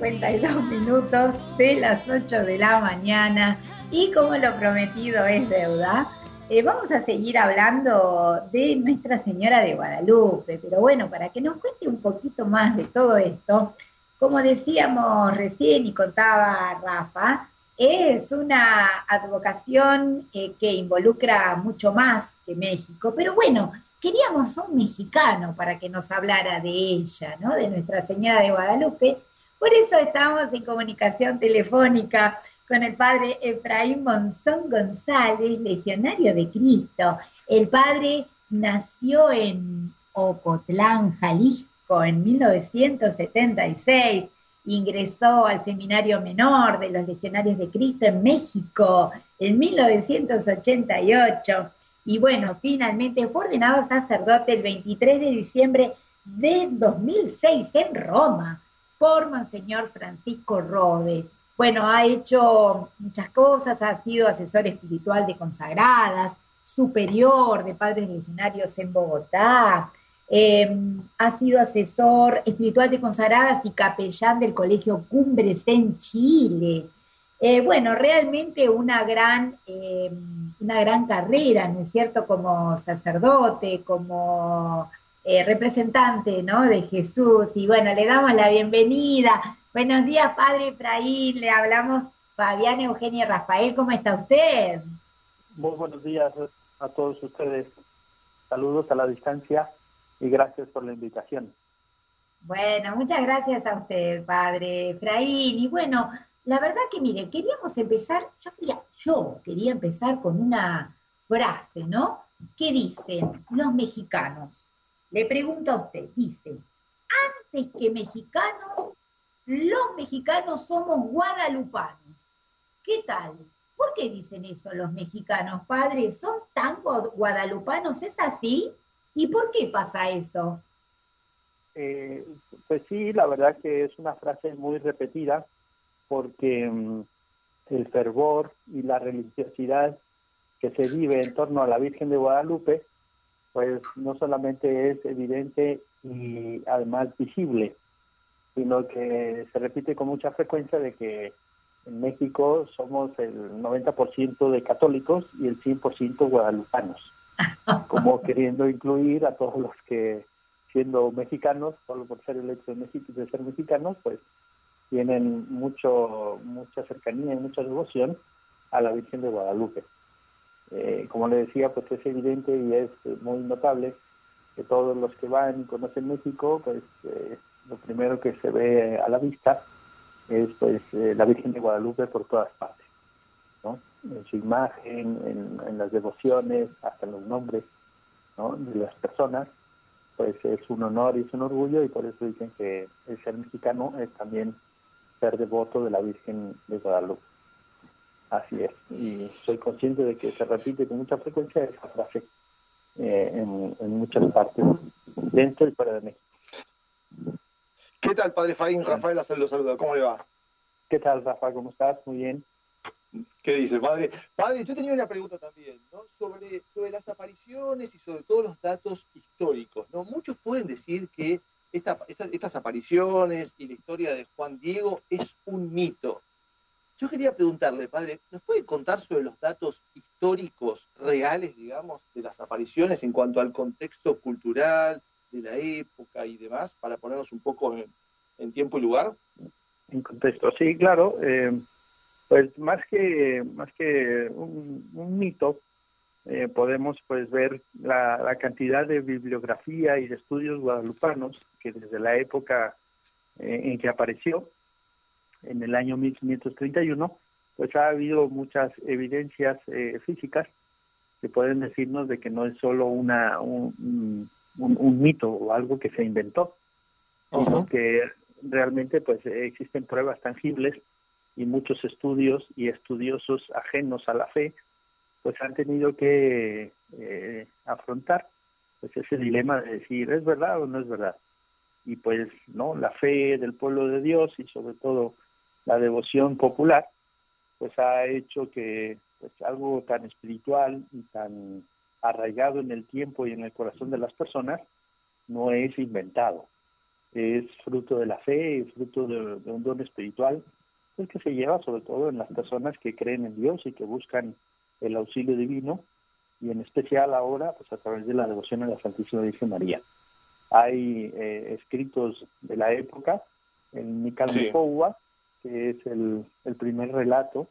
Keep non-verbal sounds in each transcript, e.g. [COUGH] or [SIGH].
52 minutos de las 8 de la mañana y como lo prometido es deuda, eh, vamos a seguir hablando de Nuestra Señora de Guadalupe, pero bueno, para que nos cuente un poquito más de todo esto, como decíamos recién y contaba Rafa, es una advocación eh, que involucra mucho más que México, pero bueno, queríamos un mexicano para que nos hablara de ella, ¿no? De Nuestra Señora de Guadalupe. Por eso estamos en comunicación telefónica con el padre Efraín Monzón González, legionario de Cristo. El padre nació en Ocotlán, Jalisco, en 1976. Ingresó al Seminario Menor de los Legionarios de Cristo en México en 1988 y bueno, finalmente fue ordenado sacerdote el 23 de diciembre de 2006 en Roma por Monseñor Francisco Rode. Bueno, ha hecho muchas cosas, ha sido asesor espiritual de consagradas, superior de padres legionarios en Bogotá, em, ha sido asesor espiritual de consagradas y capellán del Colegio Cumbres en Chile. Eh, bueno, realmente una gran, eh, una gran carrera, ¿no es cierto?, como sacerdote, como eh, representante, ¿no?, de Jesús. Y bueno, le damos la bienvenida. Buenos días, Padre Efraín, le hablamos Fabián, Eugenia y Rafael, ¿cómo está usted? Muy buenos días a todos ustedes. Saludos a la distancia y gracias por la invitación. Bueno, muchas gracias a usted, Padre Efraín. Y bueno, la verdad que, mire, queríamos empezar, yo quería, yo quería empezar con una frase, ¿no? ¿Qué dicen los mexicanos? Le pregunto a usted, dicen, antes que mexicanos, los mexicanos somos guadalupanos. ¿Qué tal? ¿Por qué dicen eso los mexicanos, padre? ¿Son tan guadalupanos? ¿Es así? ¿Y por qué pasa eso? Eh, pues sí, la verdad que es una frase muy repetida porque mm, el fervor y la religiosidad que se vive en torno a la Virgen de Guadalupe, pues no solamente es evidente y además visible, sino que se repite con mucha frecuencia de que en México somos el 90% de católicos y el 100% guadalupanos, [LAUGHS] como queriendo incluir a todos los que siendo mexicanos, solo por ser el hecho de, de ser mexicanos, pues tienen mucho mucha cercanía y mucha devoción a la Virgen de Guadalupe. Eh, como le decía, pues es evidente y es muy notable que todos los que van y conocen México, pues eh, lo primero que se ve a la vista es pues eh, la Virgen de Guadalupe por todas partes, ¿no? En su imagen, en, las devociones, hasta los nombres ¿no? de las personas, pues es un honor y es un orgullo y por eso dicen que el ser mexicano es también ser devoto de la Virgen de Guadalupe. Así es. Y soy consciente de que se repite con mucha frecuencia esa frase eh, en, muchas partes, dentro y fuera de México. ¿Qué tal, Padre Faín? Rafael lo saluda. ¿Cómo le va? ¿Qué tal, Rafa? ¿Cómo estás? Muy bien. ¿Qué dice, padre? Padre, yo tenía una pregunta también, ¿no? Sobre, sobre las apariciones y sobre todos los datos históricos, ¿no? Muchos pueden decir que estas apariciones y la historia de Juan Diego es un mito. Yo quería preguntarle, padre, ¿nos puede contar sobre los datos históricos reales, digamos, de las apariciones en cuanto al contexto cultural, de la época y demás, para ponernos un poco en, tiempo y lugar? En contexto, sí, claro. Eh, pues más que, más que un mito, eh, podemos pues ver la, cantidad de bibliografía y de estudios guadalupanos que desde la época eh, en que apareció, en el año 1531, pues ha habido muchas evidencias eh, físicas que pueden decirnos de que no es solo una un, un, mito o algo que se inventó, sino que realmente pues existen pruebas tangibles y muchos estudios y estudiosos ajenos a la fe pues han tenido que eh, afrontar pues ese dilema de decir es verdad o no es verdad y pues no la fe del pueblo de Dios y sobre todo la devoción popular pues ha hecho que pues algo tan espiritual y tan arraigado en el tiempo y en el corazón de las personas no es inventado es fruto de la fe, es fruto de, un don espiritual, pues que se lleva sobre todo en las personas que creen en Dios y que buscan el auxilio divino, y en especial ahora, pues a través de la devoción a la Santísima Virgen María. Hay eh, escritos de la época, en Nical que es el, primer relato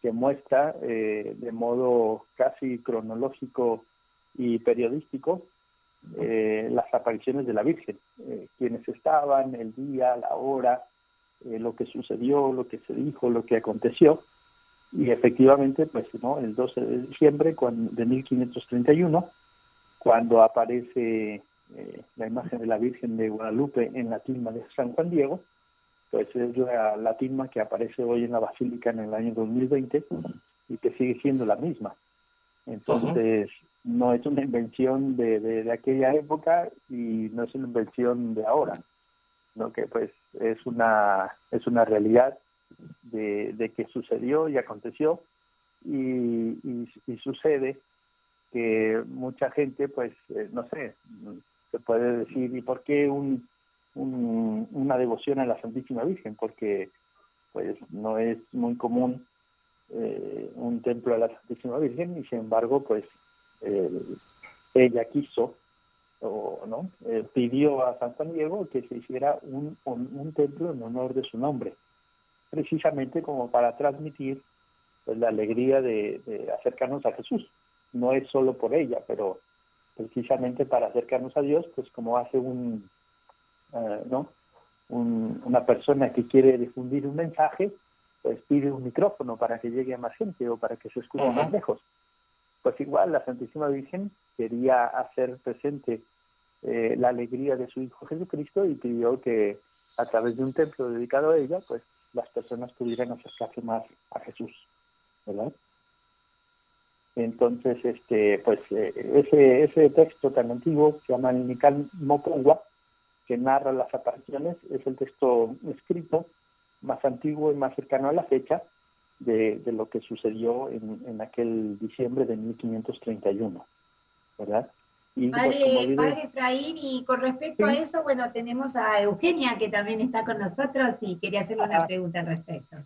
que muestra eh, de modo casi cronológico y periodístico eh, las apariciones de la Virgen, eh, quienes estaban, el día, la hora, eh, lo que sucedió, lo que se dijo, lo que aconteció. Y efectivamente, pues, ¿no? El 12 de diciembre cuando, de 1531, cuando aparece la imagen de la Virgen de Guadalupe en la tilma de San Juan Diego, pues es la, la tilma que aparece hoy en la Basílica en el año 2020 y que sigue siendo la misma. Entonces, no es una invención de, de, aquella época y no es una invención de ahora, ¿no? que pues es una, es una realidad de, de que sucedió y aconteció y, y, sucede que mucha gente, pues, eh, no sé, se puede decir, ¿y por qué un, un, una devoción a la Santísima Virgen? Porque pues no es muy común eh, un templo a la Santísima Virgen y sin embargo pues ella quiso o no eh, pidió a San Juan Diego que se hiciera un, un, templo en honor de su nombre precisamente como para transmitir pues, la alegría de, acercarnos a Jesús no es solo por ella pero precisamente para acercarnos a Dios pues como hace un eh, no una persona que quiere difundir un mensaje pues pide un micrófono para que llegue a más gente o para que se escuche más lejos. Pues igual la Santísima Virgen quería hacer presente eh, la alegría de su Hijo Jesucristo y pidió que a través de un templo dedicado a ella, pues las personas pudieran acercarse más a Jesús, ¿verdad? Entonces, este, pues eh, ese, ese texto tan antiguo se llama el Nical Mopongua, que narra las apariciones, es el texto escrito más antiguo y más cercano a la fecha de, de lo que sucedió en, en, aquel diciembre de 1531, ¿verdad? Y, pues, padre, padre Efraín, y con respecto a eso, bueno, tenemos a Eugenia que también está con nosotros y quería hacerle una pregunta al respecto.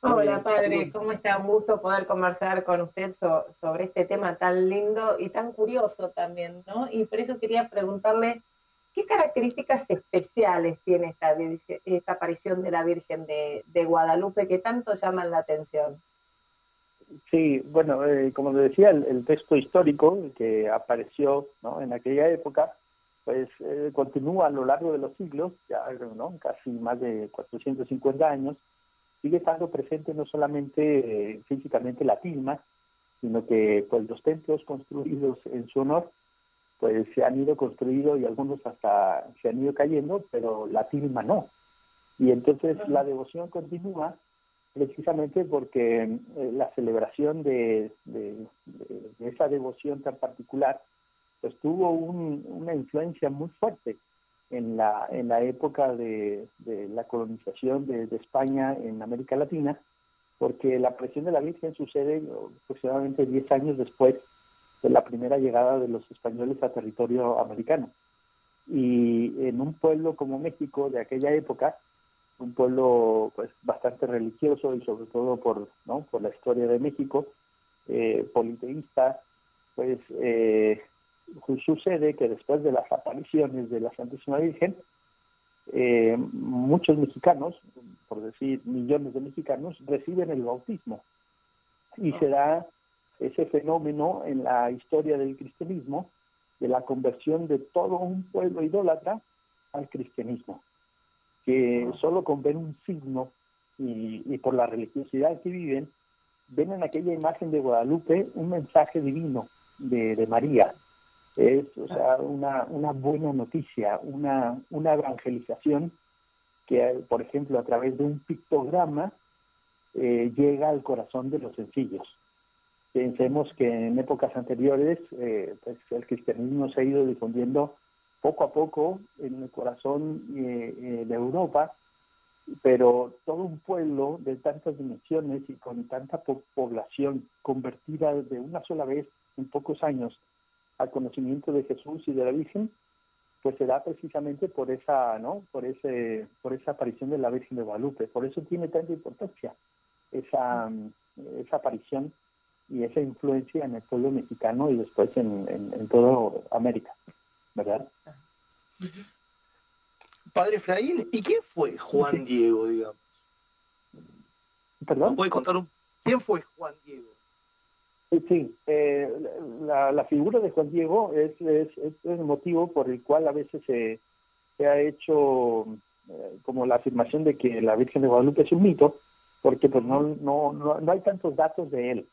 Hola padre, ¿cómo está? Un gusto poder conversar con usted sobre este tema tan lindo y tan curioso también, ¿no? Y por eso quería preguntarle ¿Qué características especiales tiene esta, esta aparición de la Virgen de, Guadalupe que tanto llaman la atención? Sí, bueno, eh, como le decía, el, texto histórico que apareció en aquella época, pues eh, continúa a lo largo de los siglos, ya ¿no? casi más de 450 años, sigue estando presente no solamente eh, físicamente la tilma, sino que pues los templos construidos en su honor pues se han ido construido y algunos hasta se han ido cayendo, pero la tilma no. Y entonces la devoción continúa precisamente porque eh, la celebración de, de, esa devoción tan particular pues tuvo una influencia muy fuerte en la, en la época de, la colonización de, España en América Latina, porque la presión de la Virgen sucede aproximadamente 10 años después de la primera llegada de los españoles a territorio americano. Y en un pueblo como México de aquella época, un pueblo pues bastante religioso y sobre todo por, ¿no? por la historia de México, eh, politeísta, pues eh, sucede que después de las apariciones de la Santísima Virgen, eh, muchos mexicanos, por decir millones de mexicanos, reciben el bautismo y se da ese fenómeno en la historia del cristianismo de la conversión de todo un pueblo idólatra al cristianismo, que solo con ver un signo y, por la religiosidad que viven, ven en aquella imagen de Guadalupe un mensaje divino de, María. Es o sea, una, una buena noticia, una, una evangelización que, por ejemplo, a través de un pictograma eh, llega al corazón de los sencillos. Pensemos que en épocas anteriores eh, pues el cristianismo se ha ido difundiendo poco a poco en el corazón eh, eh, de Europa, pero todo un pueblo de tantas dimensiones y con tanta población convertida de una sola vez en pocos años al conocimiento de Jesús y de la Virgen, pues se da precisamente por esa, ¿no? Por ese, por esa aparición de la Virgen de Guadalupe. Por eso tiene tanta importancia esa, esa aparición y esa influencia en el pueblo mexicano y después en, en, toda América, ¿verdad? Padre Efraín, ¿y quién fue Juan Diego, digamos? ¿Perdón? ¿Puede contar un... quién fue Juan Diego? Sí, eh, la, figura de Juan Diego es, es, el motivo por el cual a veces se, se ha hecho eh, como la afirmación de que la Virgen de Guadalupe es un mito, porque pues no, no, no, hay tantos datos de él.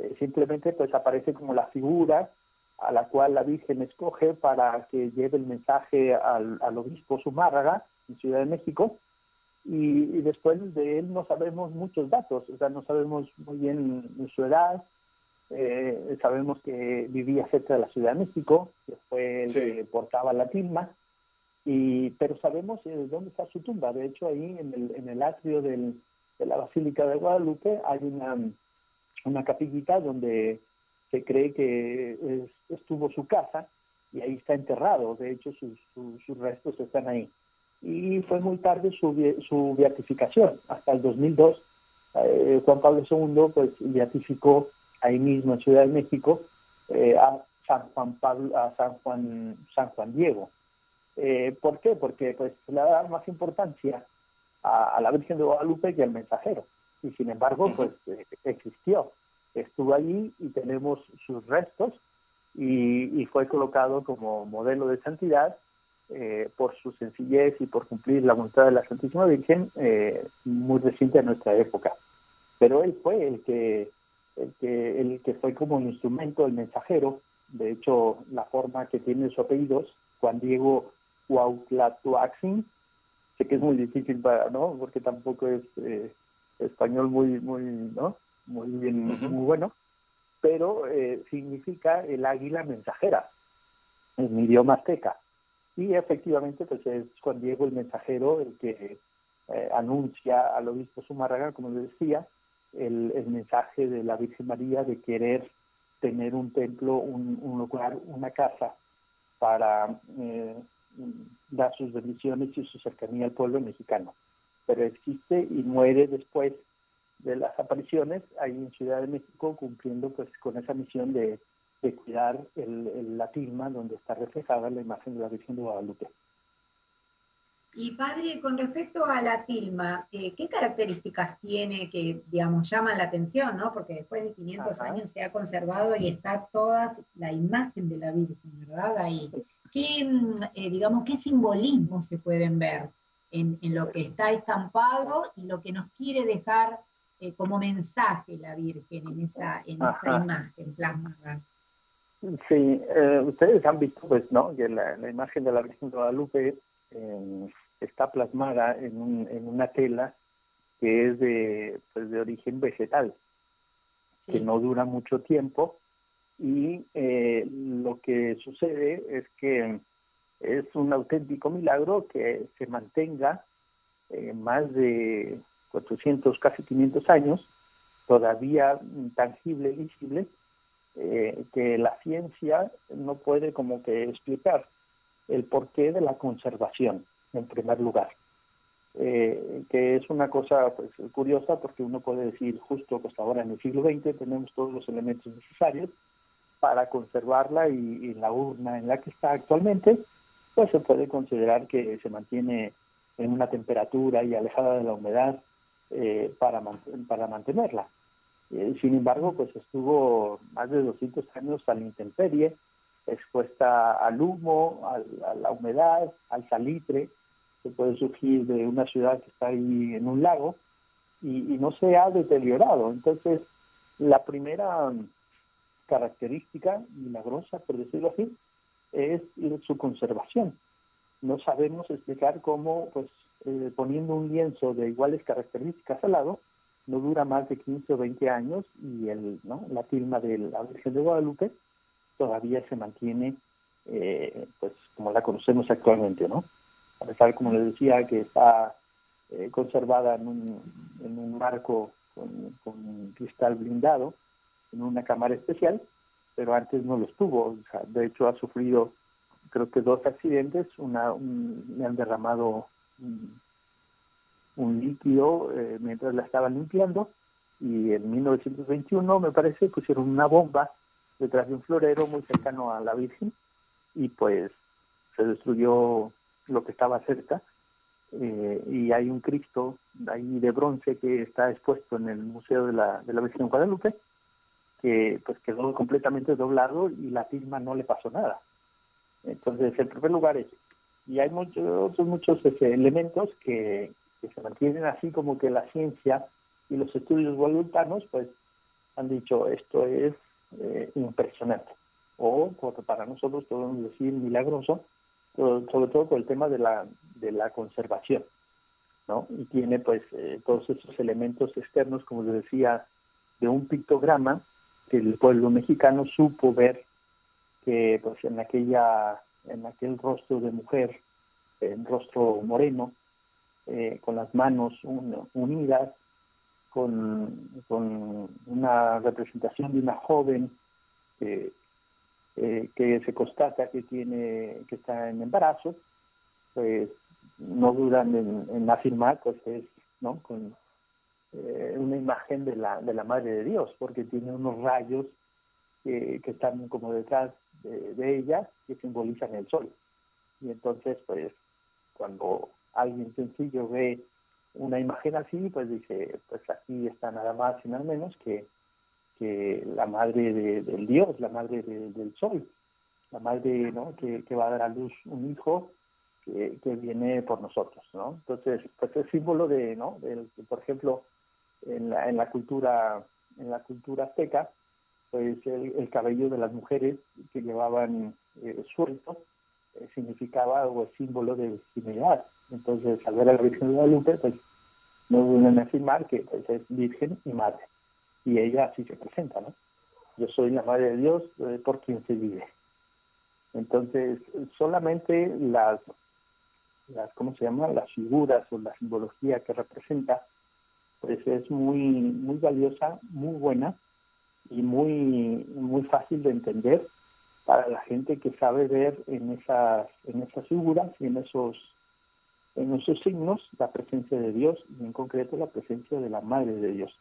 Eh, simplemente pues aparece como la figura a la cual la Virgen escoge para que lleve el mensaje al, al obispo Zumárraga en Ciudad de México y, después de él no sabemos muchos datos, o sea, no sabemos muy bien su edad, eh, sabemos que vivía cerca de la Ciudad de México, que fue el que portaba la tilma, y, pero sabemos eh, dónde está su tumba. De hecho, ahí en el, en el atrio del, de la Basílica de Guadalupe hay una, una capillita donde se cree que estuvo su casa y ahí está enterrado. De hecho, sus, restos están ahí. Y fue muy tarde su, su beatificación. Hasta el 2002, eh, Juan Pablo II pues beatificó ahí mismo en Ciudad de México, eh, a San Juan Pablo, a San Juan, San Juan Diego. Eh, ¿Por qué? Porque pues le da más importancia a, la Virgen de Guadalupe que al mensajero. Y sin embargo, pues eh, existió, estuvo allí y tenemos sus restos y, fue colocado como modelo de santidad por su sencillez y por cumplir la voluntad de la Santísima Virgen muy reciente a nuestra época. Pero él fue el que el que, el que fue como un instrumento, el mensajero. De hecho, la forma que tiene su apellido, Juan Diego Huautlatoaxin, sé que es muy difícil para, ¿no? Porque tampoco es eh, español muy, muy, ¿no? Muy bien, muy bueno, pero eh, significa el águila mensajera en idioma azteca. Y efectivamente, pues es Juan Diego el mensajero el que eh, anuncia al obispo Zumárraga, como le decía, el, mensaje de la Virgen María de querer tener un templo, un, lugar, una casa para eh, dar sus bendiciones y su cercanía al pueblo mexicano. Pero existe y muere después de las apariciones ahí en Ciudad de México cumpliendo pues con esa misión de, cuidar el, la tilma donde está reflejada la imagen de la Virgen de Guadalupe. Y padre, con respecto a la tilma, eh, ¿qué características tiene que, digamos, llaman la atención, ¿no? Porque después de 500 años se ha conservado y está toda la imagen de la Virgen, ¿verdad? Ahí. ¿Qué, mm, eh, digamos, qué simbolismo se pueden ver en, lo que está estampado y lo que nos quiere dejar eh, como mensaje la Virgen en esa, en esa imagen plasmada? Sí, ustedes han visto, pues, ¿no? Que la, la imagen de la Virgen de Guadalupe está plasmada en, un, en una tela que es de, pues de origen vegetal, que no dura mucho tiempo y eh, lo que sucede es que es un auténtico milagro que se mantenga eh, más de 400, casi 500 años, todavía tangible, visible, eh, que la ciencia no puede como que explicar el porqué de la conservación, en primer lugar. Eh, que es una cosa pues, curiosa porque uno puede decir justo que hasta ahora en el siglo XX tenemos todos los elementos necesarios para conservarla y, la urna en la que está actualmente, pues se puede considerar que se mantiene en una temperatura y alejada de la humedad eh, para, para mantenerla. Eh, sin embargo, pues estuvo más de 200 años a la intemperie, expuesta al humo, a la humedad, al salitre, que puede surgir de una ciudad que está ahí en un lago, y, no se ha deteriorado. Entonces, la primera característica milagrosa, por decirlo así, es su conservación. No sabemos explicar cómo, pues, eh, poniendo un lienzo de iguales características al lado, no dura más de 15 o 20 años y el, ¿no? la tilma de la Virgen de Guadalupe todavía se mantiene eh, pues como la conocemos actualmente, ¿no? A pesar, como les decía, que está eh, conservada en un, en un marco con, con, cristal blindado, en una cámara especial, pero antes no lo estuvo. de hecho, ha sufrido creo que dos accidentes, una me han derramado un, líquido eh, mientras la estaban limpiando. Y en 1921 me parece pusieron una bomba detrás de un florero muy cercano a la Virgen. Y pues se destruyó lo que estaba cerca. Eh, y hay un Cristo ahí de bronce que está expuesto en el Museo de la, de la Virgen de Guadalupe que pues quedó completamente doblado y la firma no le pasó nada. Entonces, en primer lugar es, y hay muchos muchos este, elementos que, se mantienen así como que la ciencia y los estudios guadalutanos pues han dicho esto es eh, impresionante o para nosotros podemos decir milagroso sobre todo por el tema de la de la conservación ¿no? y tiene pues eh, todos esos elementos externos como les decía de un pictograma que el pueblo mexicano supo ver que pues en aquella en aquel rostro de mujer en rostro moreno eh, con las manos unidas con, con, una representación de una joven eh, eh, que se constata que tiene que está en embarazo pues no dudan en, afirmar pues es no con eh, una imagen de la, de la Madre de Dios, porque tiene unos rayos que, están como detrás de, ella que simbolizan el sol. Y entonces, pues, cuando alguien sencillo ve una imagen así, pues dice, pues aquí está nada más y nada menos que, que la madre del Dios, la madre del sol, la madre ¿no? que, que va a dar a luz un hijo que, que, viene por nosotros, ¿no? Entonces, pues es símbolo de, ¿no? Del, por ejemplo, en la, en la cultura en la cultura azteca pues el, cabello de las mujeres que llevaban eh, suelto eh, significaba algo símbolo de virginidad. Entonces al ver a la Virgen de Guadalupe pues no deben afirmar que pues, es virgen y madre. Y ella así se presenta no yo soy la madre de Dios eh, por quien se vive. Entonces solamente las las cómo se llama las figuras o la simbología que representa pues es muy, muy valiosa, muy buena y muy, muy fácil de entender para la gente que sabe ver en esas, en esas figuras y en esos, en esos signos la presencia de Dios y en concreto la presencia de la Madre de Dios.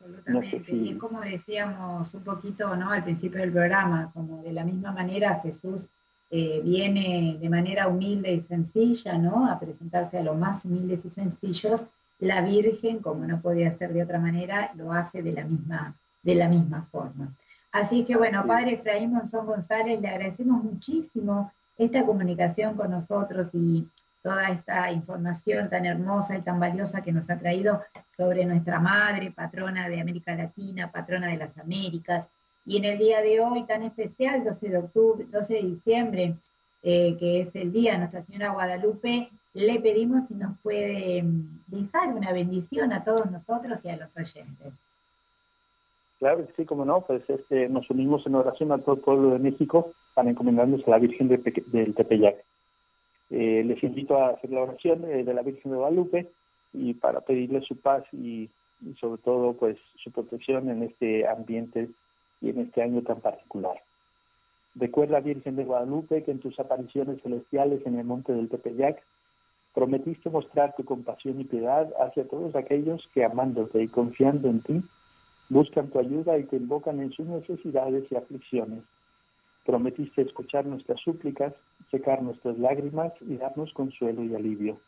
Absolutamente. Y es como decíamos un poquito ¿no? al principio del programa, como de la misma manera Jesús eh, viene de manera humilde y sencilla, ¿no? A presentarse a los más humildes y sencillos la Virgen, como no podía ser de otra manera, lo hace de la misma, de la misma forma. Así que bueno, Padre Efraín Monzón González, le agradecemos muchísimo esta comunicación con nosotros y toda esta información tan hermosa y tan valiosa que nos ha traído sobre nuestra madre, patrona de América Latina, patrona de las Américas. Y en el día de hoy tan especial, 12 de octubre, 12 de diciembre, eh, que es el día de Nuestra Señora Guadalupe, le pedimos si nos puede mm, dejar una bendición a todos nosotros y a los oyentes. Claro sí, como no, pues este, nos unimos en oración a todo el pueblo de México para encomendarnos a la Virgen del Tepeyac. Eh, les invito a hacer la oración de la Virgen de Guadalupe y para pedirle su paz y, y sobre todo pues su protección en este ambiente y en este año tan particular. Recuerda, Virgen de Guadalupe, que en tus apariciones celestiales en el monte del Tepeyac Prometiste mostrar tu compasión y piedad hacia todos aquellos que amándote y confiando en ti, buscan tu ayuda y te invocan en sus necesidades y aflicciones. Prometiste escuchar nuestras súplicas, secar nuestras lágrimas y darnos consuelo y alivio.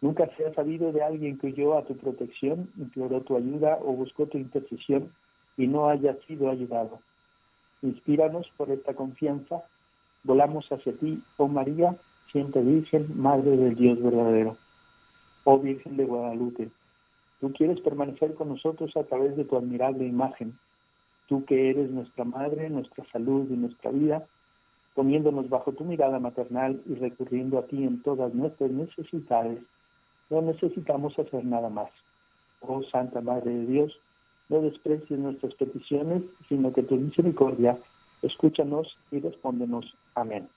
Nunca se ha sabido de alguien que huyó a tu protección, imploró tu ayuda o buscó tu intercesión y no haya sido ayudado. Inspíranos por esta confianza. Volamos hacia ti, oh María, siempre Virgen, Madre del Dios verdadero. Oh Virgen de Guadalupe, tú quieres permanecer con nosotros a través de tu admirable imagen. Tú que eres nuestra Madre, nuestra salud y nuestra vida, poniéndonos bajo tu mirada maternal y recurriendo a ti en todas nuestras necesidades, no necesitamos hacer nada más. Oh Santa Madre de Dios, no desprecies nuestras peticiones, sino que tu misericordia, escúchanos y respóndenos. Amén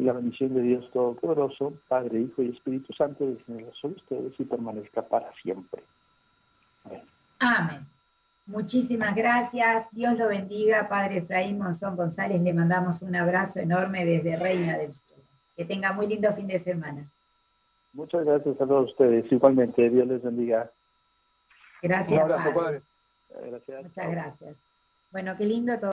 y la bendición de Dios Todopoderoso, Padre, Hijo y Espíritu Santo, descienda sobre ustedes y permanezca para siempre. Amén. Muchísimas gracias. Dios lo bendiga, Padre Efraín Monzón González. Le mandamos un abrazo enorme desde Reina del Sur. Que tenga muy lindo fin de semana. Muchas gracias a todos ustedes. Igualmente, Dios les bendiga. Gracias. Un abrazo, padre. Gracias. Muchas gracias. Bueno, qué lindo todo.